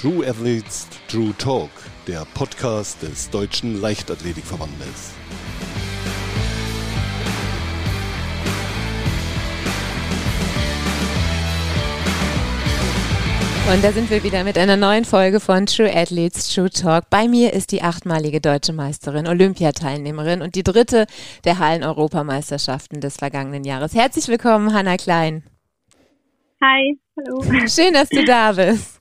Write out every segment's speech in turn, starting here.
True Athletes True Talk, der Podcast des Deutschen Leichtathletikverbandes. Und da sind wir wieder mit einer neuen Folge von True Athletes True Talk. Bei mir ist die achtmalige deutsche Meisterin, Olympiateilnehmerin und die dritte der Hallen-Europameisterschaften des vergangenen Jahres. Herzlich willkommen, Hanna Klein. Hi, hallo. Schön, dass du da bist.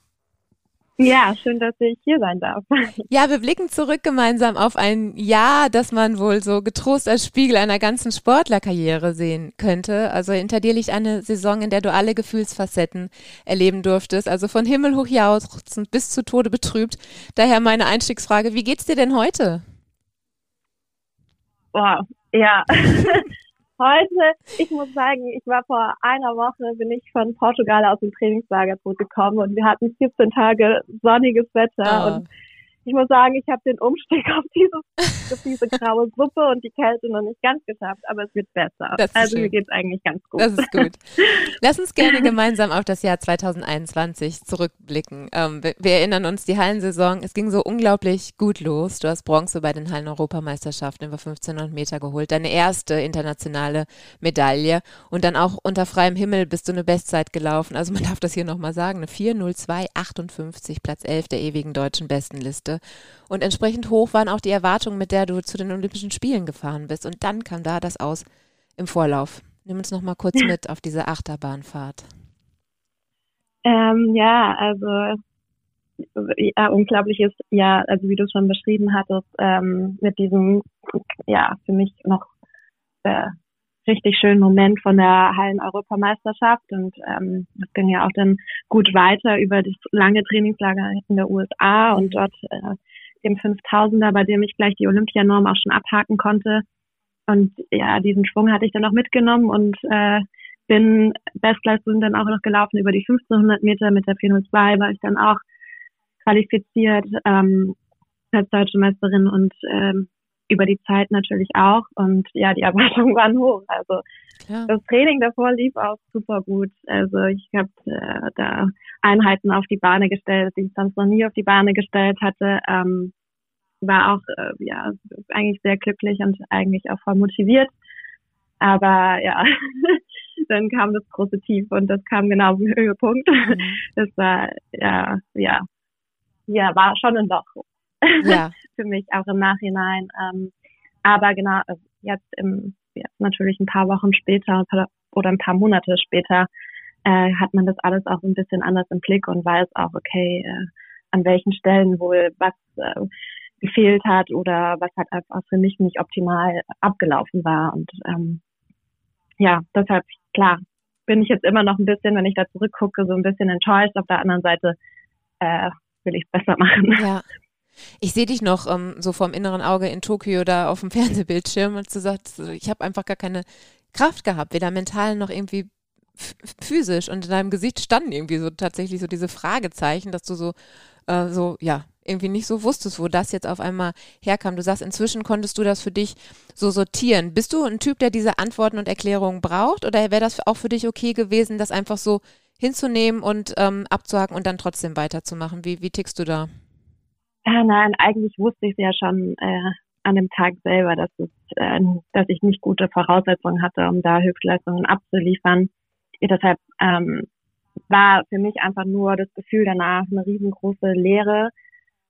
Ja, schön, dass ich hier sein darf. Ja, wir blicken zurück gemeinsam auf ein Jahr, das man wohl so getrost als Spiegel einer ganzen Sportlerkarriere sehen könnte. Also hinter dir liegt eine Saison, in der du alle Gefühlsfacetten erleben durftest. Also von Himmel hoch jauchzend bis zu Tode betrübt. Daher meine Einstiegsfrage, wie geht's dir denn heute? Boah, ja. Heute, ich muss sagen, ich war vor einer Woche, bin ich von Portugal aus dem Trainingslager zurückgekommen und wir hatten 14 Tage sonniges Wetter oh. und ich muss sagen, ich habe den Umstieg auf, dieses, auf diese graue Suppe und die Kälte noch nicht ganz geschafft, aber es wird besser. Also schön. mir geht's eigentlich ganz gut. Das ist gut. Lass uns gerne gemeinsam auf das Jahr 2021 zurückblicken. Ähm, wir, wir, erinnern uns, die Hallensaison, es ging so unglaublich gut los. Du hast Bronze bei den Hallen-Europameisterschaften über 1500 Meter geholt, deine erste internationale Medaille und dann auch unter freiem Himmel bist du eine Bestzeit gelaufen. Also man darf das hier nochmal sagen, eine 40258, Platz 11 der ewigen deutschen Bestenliste. Und entsprechend hoch waren auch die Erwartungen, mit der du zu den Olympischen Spielen gefahren bist. Und dann kam da das aus im Vorlauf. Nimm uns noch mal kurz mit auf diese Achterbahnfahrt. Ähm, ja, also ja, unglaubliches Jahr, also wie du es schon beschrieben hattest, ähm, mit diesem, ja, für mich noch äh, richtig schönen Moment von der Hallen-Europameisterschaft und ähm, das ging ja auch dann gut weiter über das lange Trainingslager in der USA und dort äh, dem 5000er, bei dem ich gleich die Olympianorm auch schon abhaken konnte. Und ja, diesen Schwung hatte ich dann auch mitgenommen und äh, bin Bestleistung dann auch noch gelaufen über die 1500 Meter mit der 402, war ich dann auch qualifiziert ähm, als deutsche Meisterin und ähm, über die Zeit natürlich auch. Und ja, die Erwartungen waren hoch. Also Klar. das Training davor lief auch super gut. Also ich habe äh, da Einheiten auf die Bahne gestellt, die ich sonst noch nie auf die Bahne gestellt hatte. Ähm, war auch äh, ja eigentlich sehr glücklich und eigentlich auch voll motiviert. Aber ja, dann kam das große Tief und das kam genau im Höhepunkt. Mhm. Das war ja ja ja war schon ein Loch ja. für mich auch im Nachhinein. Ähm, aber genau, also jetzt im, jetzt natürlich ein paar Wochen später oder ein paar Monate später äh, hat man das alles auch ein bisschen anders im Blick und weiß auch, okay, äh, an welchen Stellen wohl was äh, gefehlt hat oder was halt einfach für mich nicht optimal abgelaufen war. Und ähm, ja, deshalb, klar, bin ich jetzt immer noch ein bisschen, wenn ich da zurückgucke, so ein bisschen enttäuscht. Auf der anderen Seite äh, will ich es besser machen. Ja, ich sehe dich noch ähm, so vom inneren Auge in Tokio da auf dem Fernsehbildschirm und du sagst, ich habe einfach gar keine Kraft gehabt, weder mental noch irgendwie physisch. Und in deinem Gesicht standen irgendwie so tatsächlich so diese Fragezeichen, dass du so, äh, so, ja, irgendwie nicht so wusstest, wo das jetzt auf einmal herkam. Du sagst, inzwischen konntest du das für dich so sortieren. Bist du ein Typ, der diese Antworten und Erklärungen braucht? Oder wäre das auch für dich okay gewesen, das einfach so hinzunehmen und ähm, abzuhaken und dann trotzdem weiterzumachen? Wie, wie tickst du da? Ja, nein, eigentlich wusste ich es ja schon äh, an dem Tag selber, dass es, äh, dass ich nicht gute Voraussetzungen hatte, um da Höchstleistungen abzuliefern. Deshalb ähm, war für mich einfach nur das Gefühl danach eine riesengroße Leere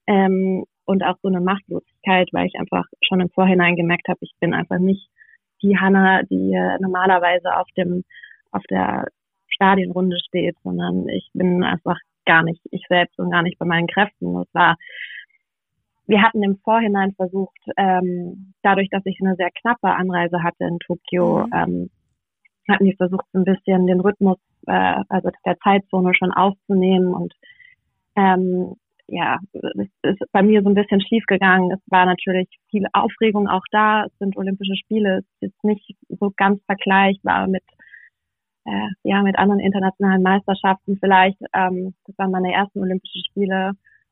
ähm, und auch so eine Machtlosigkeit, weil ich einfach schon im Vorhinein gemerkt habe, ich bin einfach nicht die Hanna, die äh, normalerweise auf dem auf der Stadienrunde steht, sondern ich bin einfach gar nicht ich selbst und gar nicht bei meinen Kräften. Es war wir hatten im Vorhinein versucht, ähm, dadurch, dass ich eine sehr knappe Anreise hatte in Tokio, mhm. ähm, hatten wir versucht, so ein bisschen den Rhythmus, äh, also der Zeitzone schon aufzunehmen und ähm, ja, es ist bei mir so ein bisschen schief gegangen. Es war natürlich viel Aufregung auch da. Es sind Olympische Spiele. Es ist jetzt nicht so ganz vergleichbar mit äh, ja mit anderen internationalen Meisterschaften vielleicht. Ähm, das waren meine ersten Olympischen Spiele.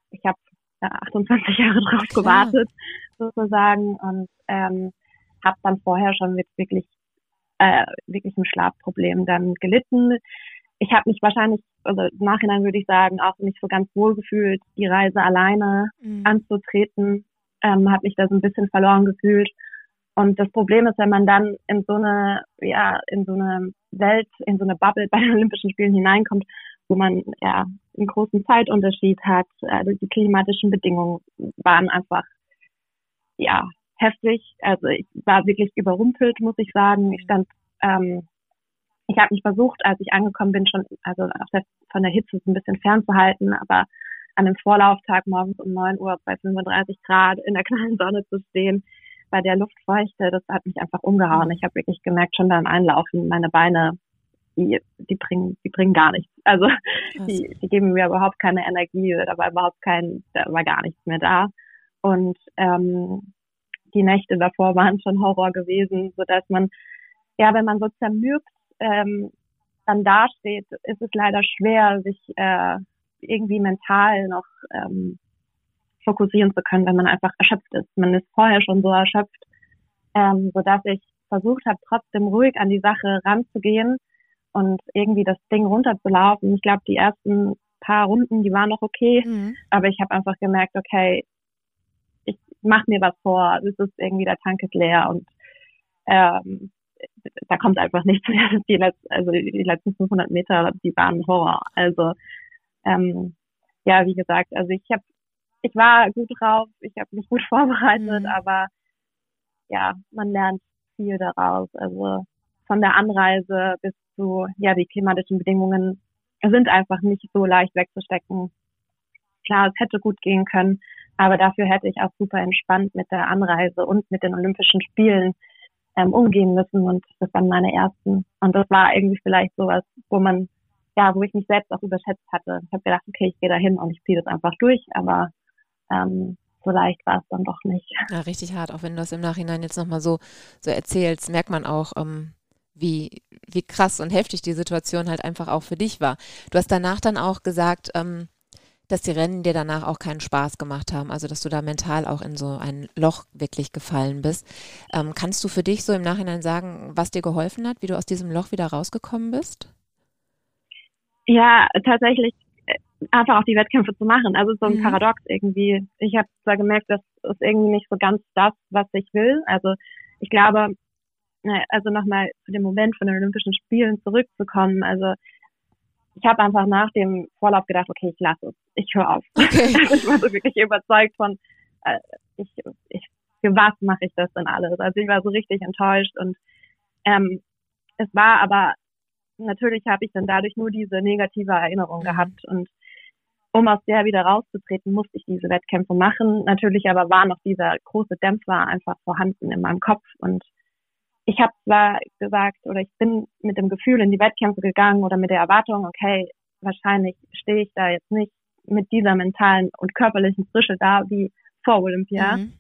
Ich habe 28 Jahre drauf Klar. gewartet, sozusagen, und ähm, habe dann vorher schon mit wirklich, äh, wirklich ein Schlafproblem dann gelitten. ich habe mich wahrscheinlich, also im Nachhinein würde ich sagen, auch nicht so ganz wohl gefühlt, die Reise alleine mhm. anzutreten, ähm, habe mich da so ein bisschen verloren gefühlt. Und das Problem ist, wenn man dann in so eine, ja, in so eine Welt, in so eine Bubble bei den Olympischen Spielen hineinkommt, wo man ja einen großen Zeitunterschied hat, also die klimatischen Bedingungen waren einfach ja heftig. Also ich war wirklich überrumpelt, muss ich sagen. Ich stand ähm, ich habe mich versucht, als ich angekommen bin, schon also der, von der Hitze ein bisschen fernzuhalten, aber an einem Vorlauftag morgens um 9 Uhr bei 35 Grad in der kleinen Sonne zu stehen, bei der Luftfeuchte, das hat mich einfach umgehauen. Ich habe wirklich gemerkt, schon beim Einlaufen, meine Beine, die, die bringen, die bringen gar nichts. Also die, die geben mir überhaupt keine Energie, da war überhaupt kein, da war gar nichts mehr da. Und ähm, die Nächte davor waren schon Horror gewesen, so dass man, ja, wenn man so zermürbt ähm, dann dasteht, ist es leider schwer, sich äh, irgendwie mental noch ähm, fokussieren zu können, wenn man einfach erschöpft ist. Man ist vorher schon so erschöpft, ähm, so dass ich versucht habe, trotzdem ruhig an die Sache ranzugehen und irgendwie das Ding runterzulaufen. Ich glaube, die ersten paar Runden, die waren noch okay, mhm. aber ich habe einfach gemerkt, okay, ich mache mir was vor, es ist irgendwie der Tank ist leer und ähm, da kommt einfach nichts mehr. Die, letzten, also die letzten 500 Meter, die waren Horror. Also ähm, ja, wie gesagt, also ich habe, ich war gut drauf, ich habe mich gut vorbereitet, mhm. aber ja, man lernt viel daraus. Also von der Anreise bis zu, ja, die klimatischen Bedingungen sind einfach nicht so leicht wegzustecken. Klar, es hätte gut gehen können, aber dafür hätte ich auch super entspannt mit der Anreise und mit den Olympischen Spielen ähm, umgehen müssen und das waren meine ersten. Und das war irgendwie vielleicht sowas, wo man, ja, wo ich mich selbst auch überschätzt hatte. Ich habe gedacht, okay, ich gehe da hin und ich ziehe das einfach durch, aber ähm, so leicht war es dann doch nicht. Ja, richtig hart, auch wenn du das im Nachhinein jetzt nochmal so, so erzählst, merkt man auch, ähm, wie, wie krass und heftig die Situation halt einfach auch für dich war. Du hast danach dann auch gesagt, ähm, dass die Rennen dir danach auch keinen Spaß gemacht haben, also dass du da mental auch in so ein Loch wirklich gefallen bist. Ähm, kannst du für dich so im Nachhinein sagen, was dir geholfen hat, wie du aus diesem Loch wieder rausgekommen bist? Ja, tatsächlich äh, einfach auch die Wettkämpfe zu machen. Also so ein mhm. Paradox irgendwie. Ich habe zwar gemerkt, das ist irgendwie nicht so ganz das, was ich will. Also ich glaube, also nochmal zu dem Moment von den Olympischen Spielen zurückzukommen. Also ich habe einfach nach dem Vorlauf gedacht, okay, ich lasse es, ich höre auf. Okay. Also ich war so wirklich überzeugt von, äh, ich, ich, für was mache ich das denn alles? Also ich war so richtig enttäuscht und ähm, es war aber, natürlich habe ich dann dadurch nur diese negative Erinnerung mhm. gehabt und um aus der wieder rauszutreten, musste ich diese Wettkämpfe machen. Natürlich aber war noch dieser große Dämpfer einfach vorhanden in meinem Kopf und ich habe zwar gesagt oder ich bin mit dem Gefühl in die Wettkämpfe gegangen oder mit der Erwartung, okay, wahrscheinlich stehe ich da jetzt nicht mit dieser mentalen und körperlichen Frische da wie vor Olympia. Mhm.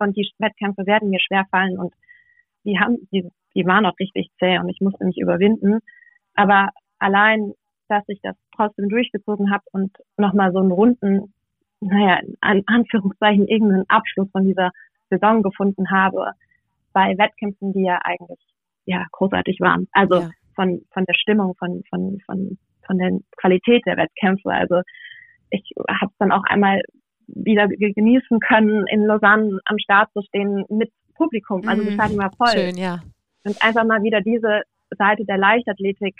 Und die Wettkämpfe werden mir schwer fallen und die haben, die, die waren auch richtig zäh und ich musste mich überwinden. Aber allein, dass ich das trotzdem durchgezogen habe und nochmal so einen runden, naja, in Anführungszeichen irgendeinen Abschluss von dieser Saison gefunden habe, bei Wettkämpfen, die ja eigentlich ja großartig waren. Also ja. von von der Stimmung, von von von von der Qualität der Wettkämpfe. Also ich habe es dann auch einmal wieder genießen können, in Lausanne am Start zu stehen mit Publikum. Also das Stadion war voll. Schön, ja. Und einfach mal wieder diese Seite der Leichtathletik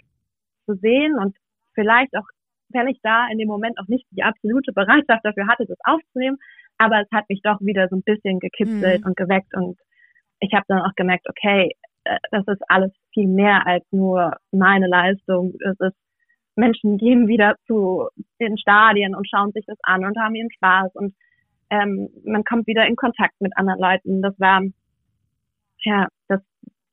zu sehen und vielleicht auch, wenn ich da in dem Moment auch nicht die absolute Bereitschaft dafür hatte, das aufzunehmen, aber es hat mich doch wieder so ein bisschen gekitzelt mhm. und geweckt und ich habe dann auch gemerkt, okay, äh, das ist alles viel mehr als nur meine Leistung. Es ist Menschen gehen wieder zu den Stadien und schauen sich das an und haben ihren Spaß und ähm, man kommt wieder in Kontakt mit anderen Leuten. Das war, ja, das,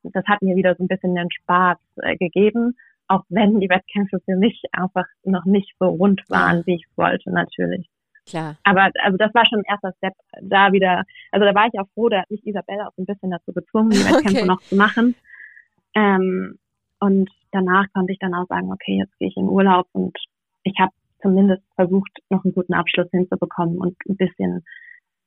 das hat mir wieder so ein bisschen den Spaß äh, gegeben, auch wenn die Wettkämpfe für mich einfach noch nicht so rund waren, wie ich wollte, natürlich. Klar. Aber also das war schon ein erster Step, da wieder, also da war ich auch froh, da hat mich Isabella auch ein bisschen dazu gezwungen, die Wettkämpfe okay. noch zu machen. Ähm, und danach konnte ich dann auch sagen, okay, jetzt gehe ich in Urlaub und ich habe zumindest versucht, noch einen guten Abschluss hinzubekommen und ein bisschen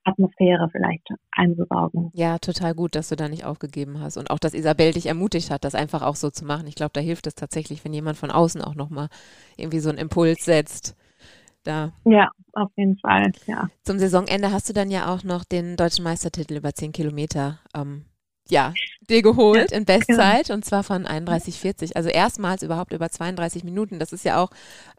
Atmosphäre vielleicht einzusaugen. Ja, total gut, dass du da nicht aufgegeben hast und auch, dass Isabel dich ermutigt hat, das einfach auch so zu machen. Ich glaube, da hilft es tatsächlich, wenn jemand von außen auch nochmal irgendwie so einen Impuls setzt. Da. Ja, auf jeden Fall, ja. Zum Saisonende hast du dann ja auch noch den deutschen Meistertitel über 10 Kilometer ähm, ja, dir geholt ja, in Bestzeit genau. und zwar von 31,40. Also erstmals überhaupt über 32 Minuten. Das ist ja auch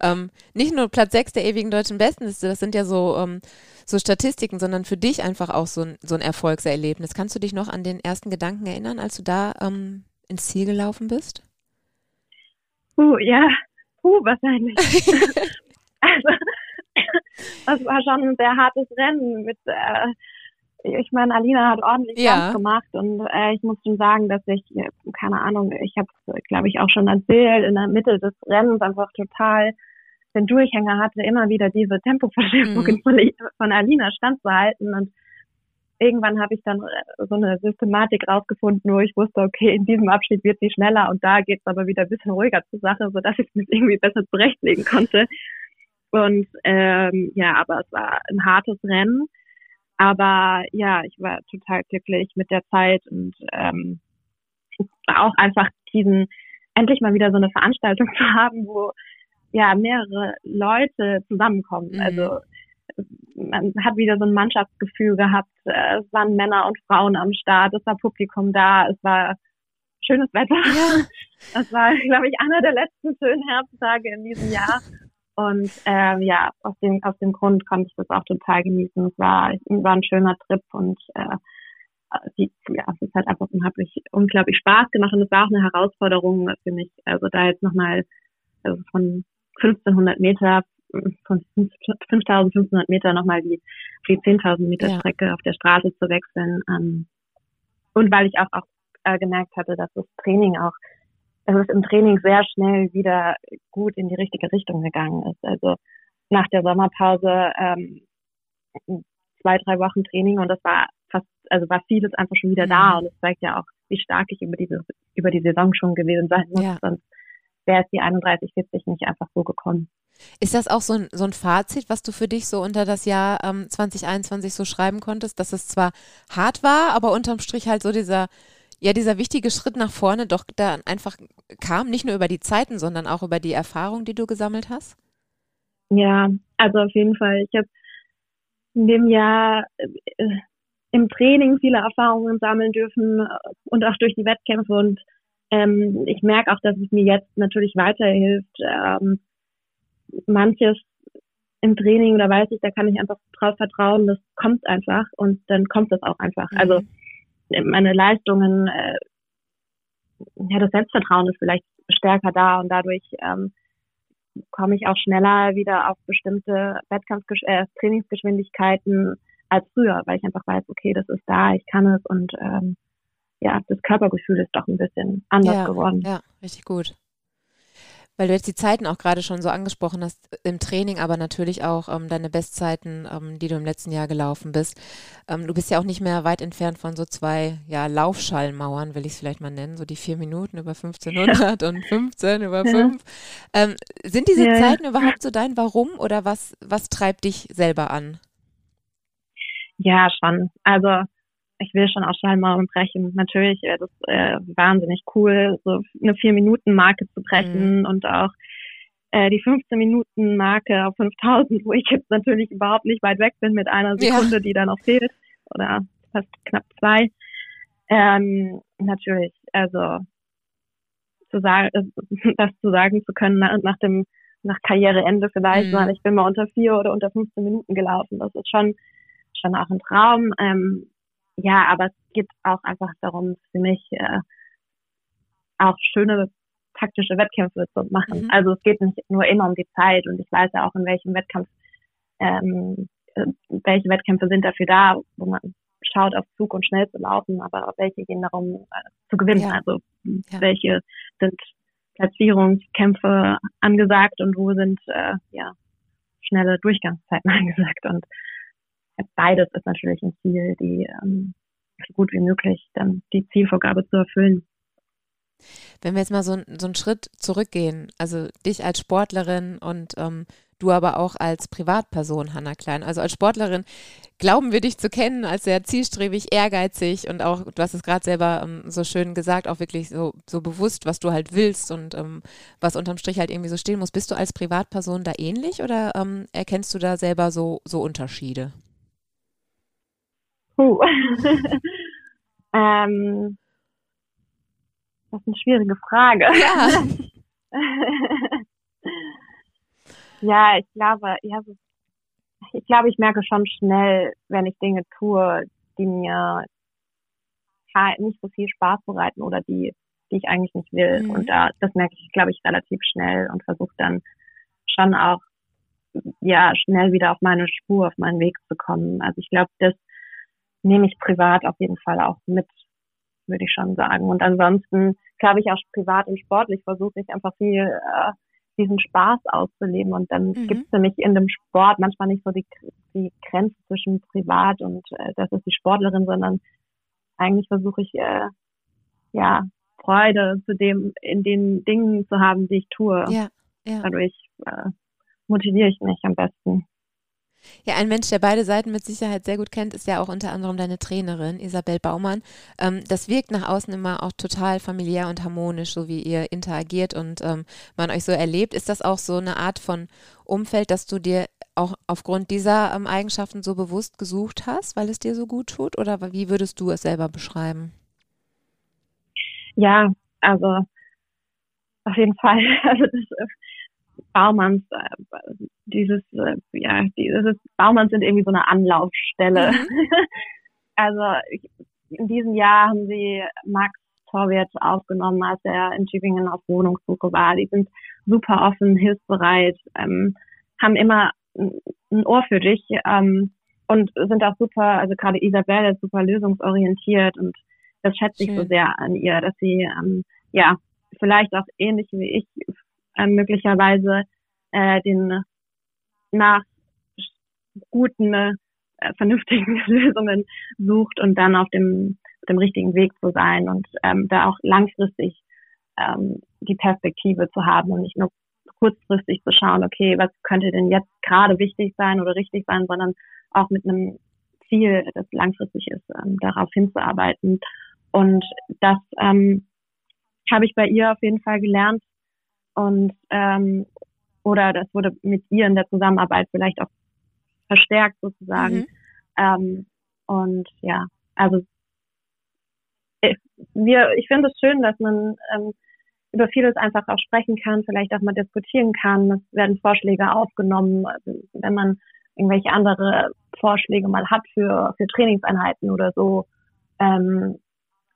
ähm, nicht nur Platz 6 der ewigen deutschen Bestenliste, das sind ja so, ähm, so Statistiken, sondern für dich einfach auch so ein, so ein Erfolgserlebnis. Kannst du dich noch an den ersten Gedanken erinnern, als du da ähm, ins Ziel gelaufen bist? Uh, ja, uh, wahrscheinlich. das war schon ein sehr hartes Rennen mit äh, ich meine, Alina hat ordentlich ja. gemacht und äh, ich muss schon sagen, dass ich, keine Ahnung, ich habe es, glaube ich, auch schon erzählt, in der Mitte des Rennens einfach total den Durchhänger hatte, immer wieder diese Tempoverschiebungen mhm. von, von Alina standzuhalten und irgendwann habe ich dann äh, so eine Systematik rausgefunden, wo ich wusste, okay, in diesem Abschnitt wird sie schneller und da geht es aber wieder ein bisschen ruhiger zur Sache, sodass ich mich irgendwie besser zurechtlegen konnte. Und ähm, ja, aber es war ein hartes Rennen. Aber ja, ich war total glücklich mit der Zeit und ähm, auch einfach diesen, endlich mal wieder so eine Veranstaltung zu haben, wo ja mehrere Leute zusammenkommen. Mhm. Also man hat wieder so ein Mannschaftsgefühl gehabt. Es waren Männer und Frauen am Start, es war Publikum da, es war schönes Wetter. Ja. Das war, glaube ich, einer der letzten schönen Herbsttage in diesem Jahr. Und ähm, ja, aus dem, aus dem Grund konnte ich das auch total genießen. Es war, war ein schöner Trip und äh, die, ja, es hat einfach unglaublich, unglaublich Spaß gemacht und es war auch eine Herausforderung für mich. Also da jetzt nochmal also von 1500 Meter, von 5500 Meter nochmal die, die 10.000 Meter ja. Strecke auf der Straße zu wechseln. Ähm, und weil ich auch, auch äh, gemerkt hatte, dass das Training auch es ist im Training sehr schnell wieder gut in die richtige Richtung gegangen ist. Also nach der Sommerpause ähm, zwei, drei Wochen Training und das war fast, also war vieles einfach schon wieder mhm. da und es zeigt ja auch, wie stark ich über diese, über die Saison schon gewesen sein muss. Ja. Sonst wäre es die 31, 40 nicht einfach so gekommen. Ist das auch so ein, so ein Fazit, was du für dich so unter das Jahr ähm, 2021 so schreiben konntest, dass es zwar hart war, aber unterm Strich halt so dieser ja dieser wichtige Schritt nach vorne doch da einfach kam, nicht nur über die Zeiten, sondern auch über die Erfahrung, die du gesammelt hast? Ja, also auf jeden Fall. Ich habe in dem Jahr äh, im Training viele Erfahrungen sammeln dürfen und auch durch die Wettkämpfe und ähm, ich merke auch, dass es mir jetzt natürlich weiterhilft. Ähm, manches im Training, da weiß ich, da kann ich einfach drauf vertrauen, das kommt einfach und dann kommt das auch einfach. Also mhm. Also meine Leistungen, äh, ja, das Selbstvertrauen ist vielleicht stärker da und dadurch ähm, komme ich auch schneller wieder auf bestimmte Wettkampf äh, Trainingsgeschwindigkeiten als früher, weil ich einfach weiß, okay, das ist da, ich kann es und ähm, ja, das Körpergefühl ist doch ein bisschen anders ja, geworden. Ja, richtig gut weil du jetzt die Zeiten auch gerade schon so angesprochen hast im Training, aber natürlich auch ähm, deine Bestzeiten, ähm, die du im letzten Jahr gelaufen bist. Ähm, du bist ja auch nicht mehr weit entfernt von so zwei ja, Laufschallmauern, will ich es vielleicht mal nennen, so die vier Minuten über 1500 ja. und 15 über ja. 5. Ähm, sind diese ja. Zeiten überhaupt so dein Warum oder was, was treibt dich selber an? Ja, schon. Also ich will schon auch Schallmauern brechen. Natürlich wäre das äh, wahnsinnig cool, so eine Vier-Minuten-Marke zu brechen mhm. und auch äh, die 15-Minuten-Marke auf 5000, wo ich jetzt natürlich überhaupt nicht weit weg bin mit einer Sekunde, ja. die da noch fehlt oder fast knapp zwei. Ähm, natürlich, also zu sagen, das zu sagen zu können nach, nach dem nach Karriereende vielleicht, mhm. ich bin mal unter vier oder unter 15 Minuten gelaufen. Das ist schon schon auch ein Traum. Ähm, ja, aber es geht auch einfach darum, für mich äh, auch schöne taktische Wettkämpfe zu machen. Mhm. Also es geht nicht nur immer um die Zeit und ich weiß ja auch, in welchem Wettkampf, ähm, äh, welche Wettkämpfe sind dafür da, wo man schaut, auf Zug und schnell zu laufen, aber welche gehen darum äh, zu gewinnen. Ja. Also ja. welche sind Platzierungskämpfe angesagt und wo sind äh, ja schnelle Durchgangszeiten angesagt. Und beides ist natürlich ein Ziel, die ähm, so gut wie möglich dann die Zielvorgabe zu erfüllen. Wenn wir jetzt mal so, so einen Schritt zurückgehen, also dich als Sportlerin und ähm, du aber auch als Privatperson, Hanna Klein. Also als Sportlerin glauben wir dich zu kennen als sehr zielstrebig, ehrgeizig und auch, du hast es gerade selber ähm, so schön gesagt, auch wirklich so, so bewusst, was du halt willst und ähm, was unterm Strich halt irgendwie so stehen muss. Bist du als Privatperson da ähnlich oder ähm, erkennst du da selber so, so Unterschiede? Puh. ähm, das ist eine schwierige Frage. Ja. ja, ich glaube, ja, ich glaube, ich merke schon schnell, wenn ich Dinge tue, die mir nicht so viel Spaß bereiten oder die, die ich eigentlich nicht will. Mhm. Und da, das merke ich, glaube ich, relativ schnell und versuche dann schon auch, ja, schnell wieder auf meine Spur, auf meinen Weg zu kommen. Also ich glaube, das nehme ich privat auf jeden Fall auch mit, würde ich schon sagen. Und ansonsten, glaube ich, auch privat und sportlich versuche ich einfach viel, äh, diesen Spaß auszuleben. Und dann mhm. gibt es für mich in dem Sport manchmal nicht so die, die Grenze zwischen privat und äh, das ist die Sportlerin, sondern eigentlich versuche ich äh, ja Freude zu dem in den Dingen zu haben, die ich tue. Ja, ja. Dadurch äh, motiviere ich mich am besten. Ja, ein Mensch, der beide Seiten mit Sicherheit sehr gut kennt, ist ja auch unter anderem deine Trainerin, Isabel Baumann. Ähm, das wirkt nach außen immer auch total familiär und harmonisch, so wie ihr interagiert und ähm, man euch so erlebt. Ist das auch so eine Art von Umfeld, dass du dir auch aufgrund dieser ähm, Eigenschaften so bewusst gesucht hast, weil es dir so gut tut? Oder wie würdest du es selber beschreiben? Ja, also auf jeden Fall. Also das, Baumanns, äh, dieses, äh, ja, dieses Baumanns sind irgendwie so eine Anlaufstelle. Mhm. also in diesem Jahr haben sie Max Torwart aufgenommen, als er in Tübingen auf Wohnungssuche war. Die sind super offen, hilfsbereit, ähm, haben immer ein Ohr für dich ähm, und sind auch super, also gerade Isabelle ist super lösungsorientiert und das schätze ich so sehr an ihr, dass sie ähm, ja vielleicht auch ähnlich wie ich äh, möglicherweise äh, den nach guten, äh, vernünftigen Lösungen sucht und dann auf dem, auf dem richtigen Weg zu sein und ähm, da auch langfristig ähm, die Perspektive zu haben und nicht nur kurzfristig zu schauen, okay, was könnte denn jetzt gerade wichtig sein oder richtig sein, sondern auch mit einem Ziel, das langfristig ist, ähm, darauf hinzuarbeiten. Und das ähm, habe ich bei ihr auf jeden Fall gelernt, und ähm, oder das wurde mit ihr in der Zusammenarbeit vielleicht auch verstärkt sozusagen. Mhm. Ähm, und ja, also ich, wir, ich finde es schön, dass man ähm, über vieles einfach auch sprechen kann, vielleicht auch mal diskutieren kann. Es werden Vorschläge aufgenommen, also wenn man irgendwelche andere Vorschläge mal hat für, für Trainingseinheiten oder so. Ähm,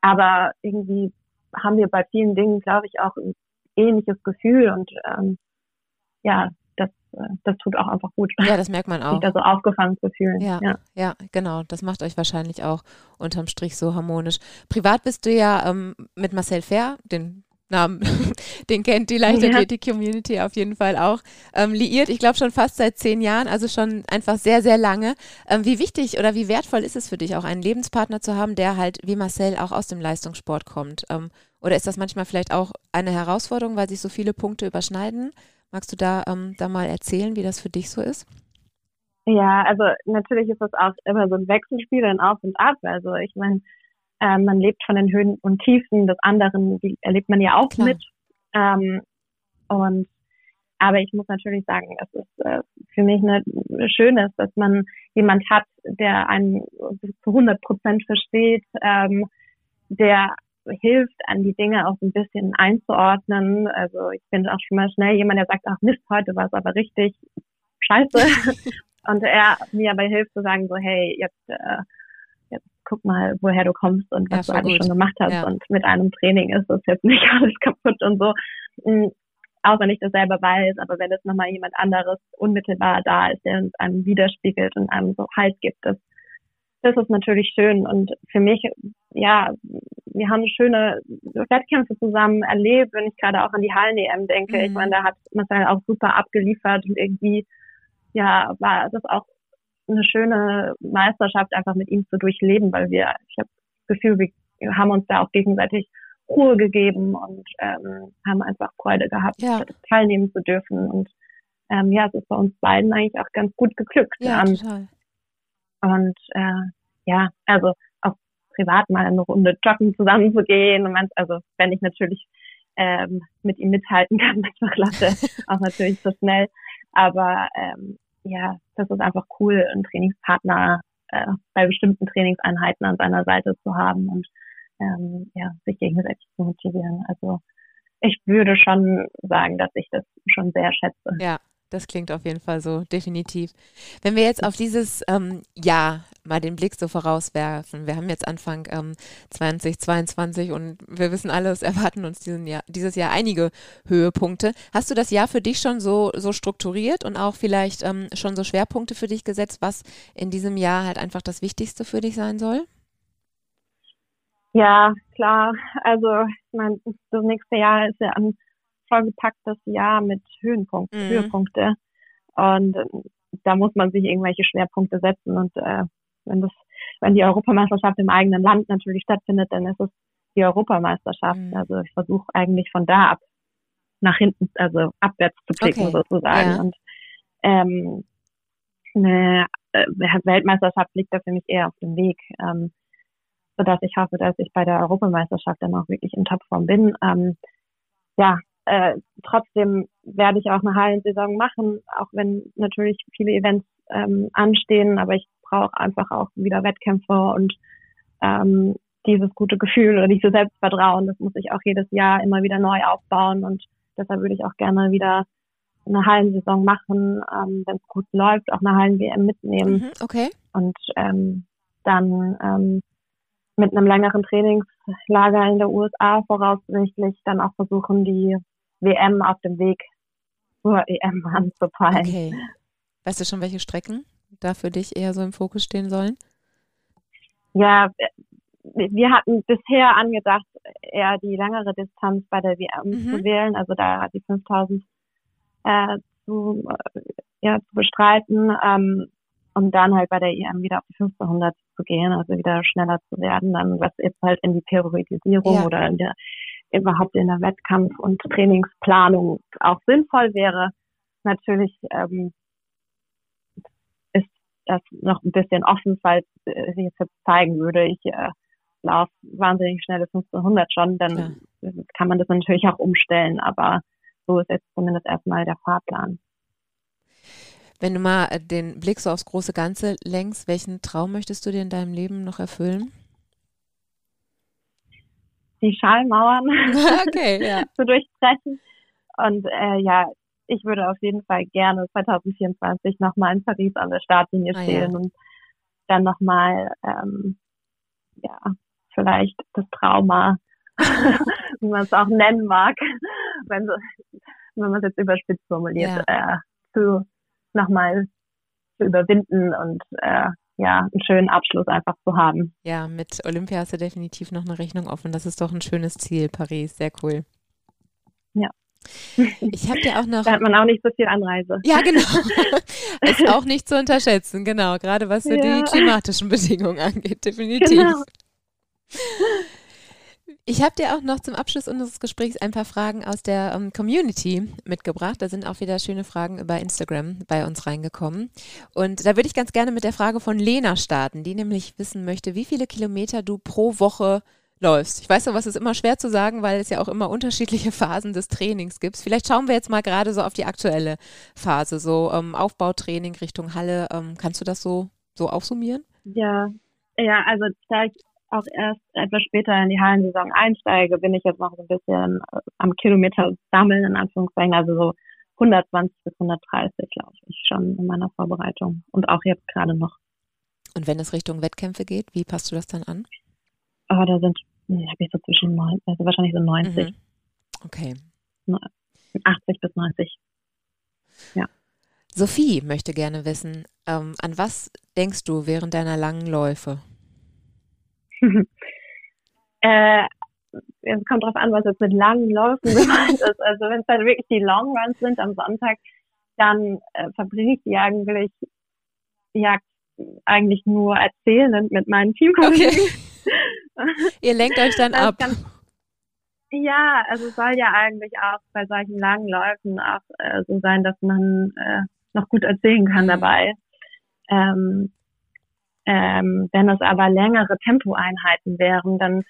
aber irgendwie haben wir bei vielen Dingen, glaube ich, auch ähnliches Gefühl und ähm, ja, das, äh, das tut auch einfach gut. Ja, das merkt man auch. Sich da so aufgefangen zu fühlen. Ja, ja, ja, genau. Das macht euch wahrscheinlich auch unterm Strich so harmonisch. Privat bist du ja ähm, mit Marcel Fair, den Namen, den kennt die Leichtathletik-Community ja. auf jeden Fall auch, ähm, liiert. Ich glaube schon fast seit zehn Jahren, also schon einfach sehr, sehr lange. Ähm, wie wichtig oder wie wertvoll ist es für dich, auch einen Lebenspartner zu haben, der halt wie Marcel auch aus dem Leistungssport kommt? Ähm, oder ist das manchmal vielleicht auch eine Herausforderung, weil sich so viele Punkte überschneiden? Magst du da, ähm, da mal erzählen, wie das für dich so ist? Ja, also natürlich ist das auch immer so ein Wechselspiel, ein Auf und Ab. Also ich meine, äh, man lebt von den Höhen und Tiefen des anderen, die erlebt man ja auch Klar. mit. Ähm, und aber ich muss natürlich sagen, es ist äh, für mich eine, Schönes, dass man jemand hat, der einen zu 100 Prozent versteht, ähm, der hilft, an die Dinge auch so ein bisschen einzuordnen. Also ich bin auch schon mal schnell jemand, der sagt, ach Mist, heute war es aber richtig scheiße. und er mir aber hilft zu sagen, so, hey, jetzt, äh, jetzt guck mal, woher du kommst und was ja, du alles schon gemacht hast. Ja. Und mit einem Training ist das jetzt nicht alles kaputt und so. Mhm. Auch wenn ich das selber weiß, aber wenn es nochmal jemand anderes unmittelbar da ist, der uns einem widerspiegelt und einem so Halt gibt, das das ist natürlich schön. Und für mich, ja, wir haben schöne Wettkämpfe zusammen erlebt, wenn ich gerade auch an die Hallen-EM denke. Mhm. Ich meine, da hat Marcel auch super abgeliefert und irgendwie, ja, war das auch eine schöne Meisterschaft, einfach mit ihm zu durchleben, weil wir, ich habe das Gefühl, wir haben uns da auch gegenseitig Ruhe gegeben und ähm, haben einfach Freude gehabt, ja. teilnehmen zu dürfen. Und ähm, ja, es ist bei uns beiden eigentlich auch ganz gut geglückt. Ja, ähm, total. Und äh, ja, also privat mal eine Runde joggen zusammen zu gehen. Und man, also wenn ich natürlich ähm, mit ihm mithalten kann, manchmal klasse auch natürlich so schnell. Aber ähm, ja, das ist einfach cool, einen Trainingspartner äh, bei bestimmten Trainingseinheiten an seiner Seite zu haben und ähm, ja, sich gegenseitig zu motivieren. Also ich würde schon sagen, dass ich das schon sehr schätze. Ja, das klingt auf jeden Fall so, definitiv. Wenn wir jetzt auf dieses ähm, Jahr mal den Blick so vorauswerfen, wir haben jetzt Anfang ähm, 2022 und wir wissen alle, es erwarten uns Jahr, dieses Jahr einige Höhepunkte. Hast du das Jahr für dich schon so, so strukturiert und auch vielleicht ähm, schon so Schwerpunkte für dich gesetzt, was in diesem Jahr halt einfach das Wichtigste für dich sein soll? Ja, klar. Also ich meine, das nächste Jahr ist ja ein vollgepacktes Jahr mit Höhenpunkten, Mhm. Höhepunkte. Und äh, da muss man sich irgendwelche Schwerpunkte setzen. Und äh, wenn das, wenn die Europameisterschaft im eigenen Land natürlich stattfindet, dann ist es die Europameisterschaft. Mhm. Also ich versuche eigentlich von da ab nach hinten, also abwärts zu blicken Okay. sozusagen. Ja. Und ähm, eine äh, Weltmeisterschaft liegt da für mich eher auf dem Weg. Ähm, sodass ich hoffe, dass ich bei der Europameisterschaft dann auch wirklich in Topform bin. Ähm, ja, äh, trotzdem werde ich auch eine Hallensaison machen, auch wenn natürlich viele Events ähm, anstehen, aber ich brauche einfach auch wieder Wettkämpfe und ähm, dieses gute Gefühl oder dieses Selbstvertrauen, das muss ich auch jedes Jahr immer wieder neu aufbauen und deshalb würde ich auch gerne wieder eine Hallensaison machen, ähm, wenn es gut läuft, auch eine Hallen-WM mitnehmen Mhm, okay. und ähm, dann ähm, mit einem längeren Trainingslager in der USA voraussichtlich dann auch versuchen, die WM auf dem Weg zur EM anzupeilen. Okay. Weißt du schon, welche Strecken da für dich eher so im Fokus stehen sollen? Ja, wir wir hatten bisher angedacht, eher die längere Distanz bei der WM Mhm. zu wählen, also da die 5000 äh, zu, äh, ja, zu bestreiten, ähm, um dann halt bei der EM wieder auf die 1500 zu gehen, also wieder schneller zu werden, dann was jetzt halt in die Periodisierung Ja. oder in der überhaupt in der Wettkampf- und Trainingsplanung auch sinnvoll wäre. Natürlich ähm, ist das noch ein bisschen offen, falls äh, sich jetzt zeigen würde, ich äh, laufe wahnsinnig schnelle 1500 schon, dann kann man das natürlich auch umstellen, aber so ist jetzt zumindest erstmal der Fahrplan. Wenn du mal den Blick so aufs große Ganze lenkst, welchen Traum möchtest du dir in deinem Leben noch erfüllen? Die Schallmauern okay, ja. zu durchbrechen. Und äh, ja, ich würde auf jeden Fall gerne 2024 nochmal in Paris an der Startlinie Ah, ja. stehen und dann nochmal, ähm, ja, vielleicht das Trauma, wie man es auch nennen mag, wenn, so, wenn man es jetzt überspitzt formuliert, äh, zu nochmal zu überwinden und äh, ja, einen schönen Abschluss einfach zu haben. Ja, mit Olympia hast du definitiv noch eine Rechnung offen. Das ist doch ein schönes Ziel, Paris. Sehr cool. Ja. Ich habe dir auch noch. Da hat man auch nicht so viel Anreise. Ja, genau. ist auch nicht zu unterschätzen, genau. Gerade was so Ja. die klimatischen Bedingungen angeht, definitiv. Genau. Ich habe dir auch noch zum Abschluss unseres Gesprächs ein paar Fragen aus der ähm, Community mitgebracht. Da sind auch wieder schöne Fragen über Instagram bei uns reingekommen. Und da würde ich ganz gerne mit der Frage von Lena starten, die nämlich wissen möchte, wie viele Kilometer du pro Woche läufst. Ich weiß noch, was ist immer schwer zu sagen, weil es ja auch immer unterschiedliche Phasen des Trainings gibt. Vielleicht schauen wir jetzt mal gerade so auf die aktuelle Phase, so ähm, Aufbautraining Richtung Halle. Ähm, kannst du das so, so aufsummieren? Ja, ja, also da ich auch erst etwas später in die Hallensaison einsteige, bin ich jetzt noch so ein bisschen äh, am Kilometer sammeln, in Anführungszeichen, also so 120 bis 130 laufe ich schon in meiner Vorbereitung und auch jetzt gerade noch. Und wenn es Richtung Wettkämpfe geht, wie passt du das dann an? Aber da sind, hm, habe ich so zwischen, also wahrscheinlich so 90, Mhm. Okay. 80 bis 90. Sophie möchte gerne wissen, ähm, an was denkst du während deiner langen Läufe? äh, es kommt drauf an, was jetzt mit langen Läufen gemeint ist. Also wenn es halt wirklich die Long Runs sind am Sonntag, dann äh, verbringe ich die eigentlich ja eigentlich nur erzählend mit meinen Teamkollegen. Ihr lenkt euch dann ab. ganz- Ja, also es soll ja eigentlich auch bei solchen langen Läufen auch äh, so sein, dass man äh, noch gut erzählen kann mhm. dabei. Ähm, ähm, wenn es aber längere Tempoeinheiten wären, dann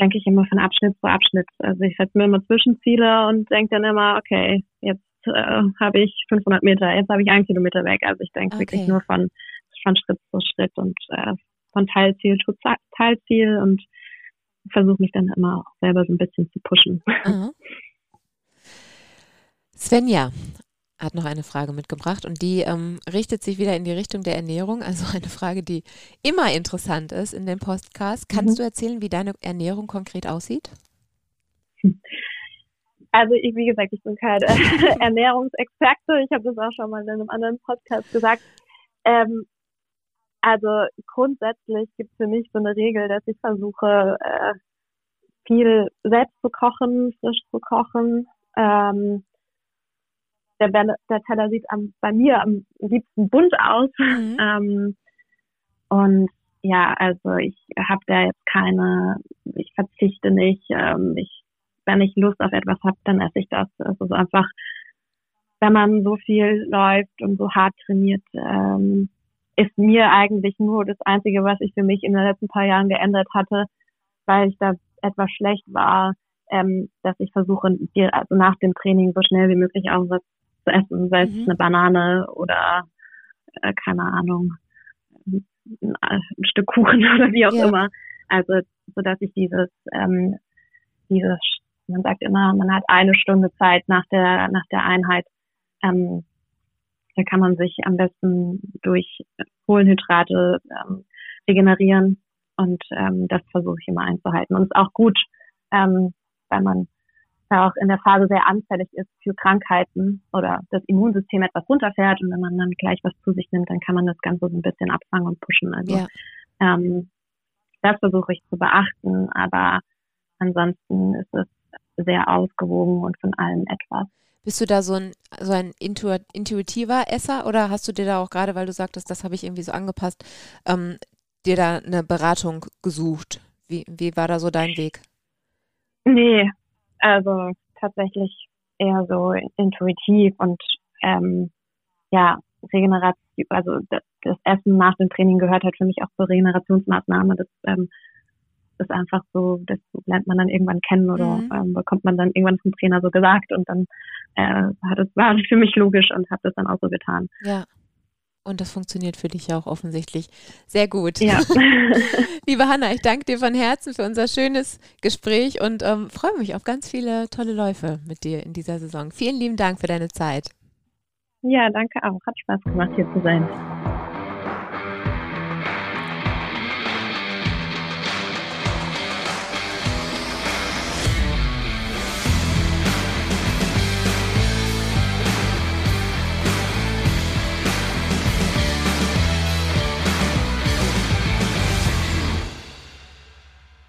denke ich immer von Abschnitt zu Abschnitt. Also ich setze mir immer Zwischenziele und denke dann immer, okay, jetzt äh, habe ich 500 Meter, jetzt habe ich einen Kilometer weg. Also ich denke okay. wirklich nur von, von Schritt zu Schritt und äh, von Teilziel zu Teilziel und versuche mich dann immer auch selber so ein bisschen zu pushen. Aha. Svenja hat noch eine Frage mitgebracht und die ähm, richtet sich wieder in die Richtung der Ernährung. Also eine Frage, die immer interessant ist in dem Podcast. Kannst mhm. du erzählen, wie deine Ernährung konkret aussieht? Also ich, wie gesagt, ich bin keine Ernährungsexperte. Ich habe das auch schon mal in einem anderen Podcast gesagt. Ähm, also grundsätzlich gibt es für mich so eine Regel, dass ich versuche, äh, viel selbst zu kochen, frisch zu kochen. Ähm, der, der Teller sieht am, bei mir am liebsten bunt aus. Mhm. Ähm, und ja, also ich habe da jetzt keine, ich verzichte nicht. Ähm, ich, wenn ich Lust auf etwas habe, dann esse ich das. Es ist einfach, wenn man so viel läuft und so hart trainiert, ähm, ist mir eigentlich nur das Einzige, was ich für mich in den letzten paar Jahren geändert hatte, weil ich da etwas schlecht war, ähm, dass ich versuche, also nach dem Training so schnell wie möglich auch was zu essen, sei es mhm. eine Banane oder äh, keine Ahnung, ein, ein, Stück Kuchen oder wie auch ja. immer. Also so dass ich dieses, ähm, dieses, man sagt immer, man hat eine Stunde Zeit nach der nach der Einheit, ähm, da kann man sich am besten durch Kohlenhydrate ähm, regenerieren und ähm, das versuche ich immer einzuhalten. Und es ist auch gut, ähm, weil man da auch in der Phase sehr anfällig ist für Krankheiten oder das Immunsystem etwas runterfährt und wenn man dann gleich was zu sich nimmt, dann kann man das Ganze so ein bisschen abfangen und pushen. Also ja. ähm, das versuche ich zu beachten, aber ansonsten ist es sehr ausgewogen und von allem etwas. Bist du da so ein, so ein intuitiver Esser oder hast du dir da auch gerade, weil du sagtest, das habe ich irgendwie so angepasst, ähm, dir da eine Beratung gesucht? Wie, wie war da so dein Weg? Nee, also tatsächlich eher so intuitiv und ähm, ja, Regeneration, also das, das Essen nach dem Training gehört halt für mich auch zur Regenerationsmaßnahme. Das ähm, ist einfach so, das lernt man dann irgendwann kennen oder mhm. ähm, bekommt man dann irgendwann vom Trainer so gesagt und dann äh, hat es war für mich logisch und habe das dann auch so getan. Ja. Und das funktioniert für dich ja auch offensichtlich sehr gut. Ja. Liebe Hanna, ich danke dir von Herzen für unser schönes Gespräch und ähm, freue mich auf ganz viele tolle Läufe mit dir in dieser Saison. Vielen lieben Dank für deine Zeit. Ja, danke auch. Hat Spaß gemacht, hier zu sein.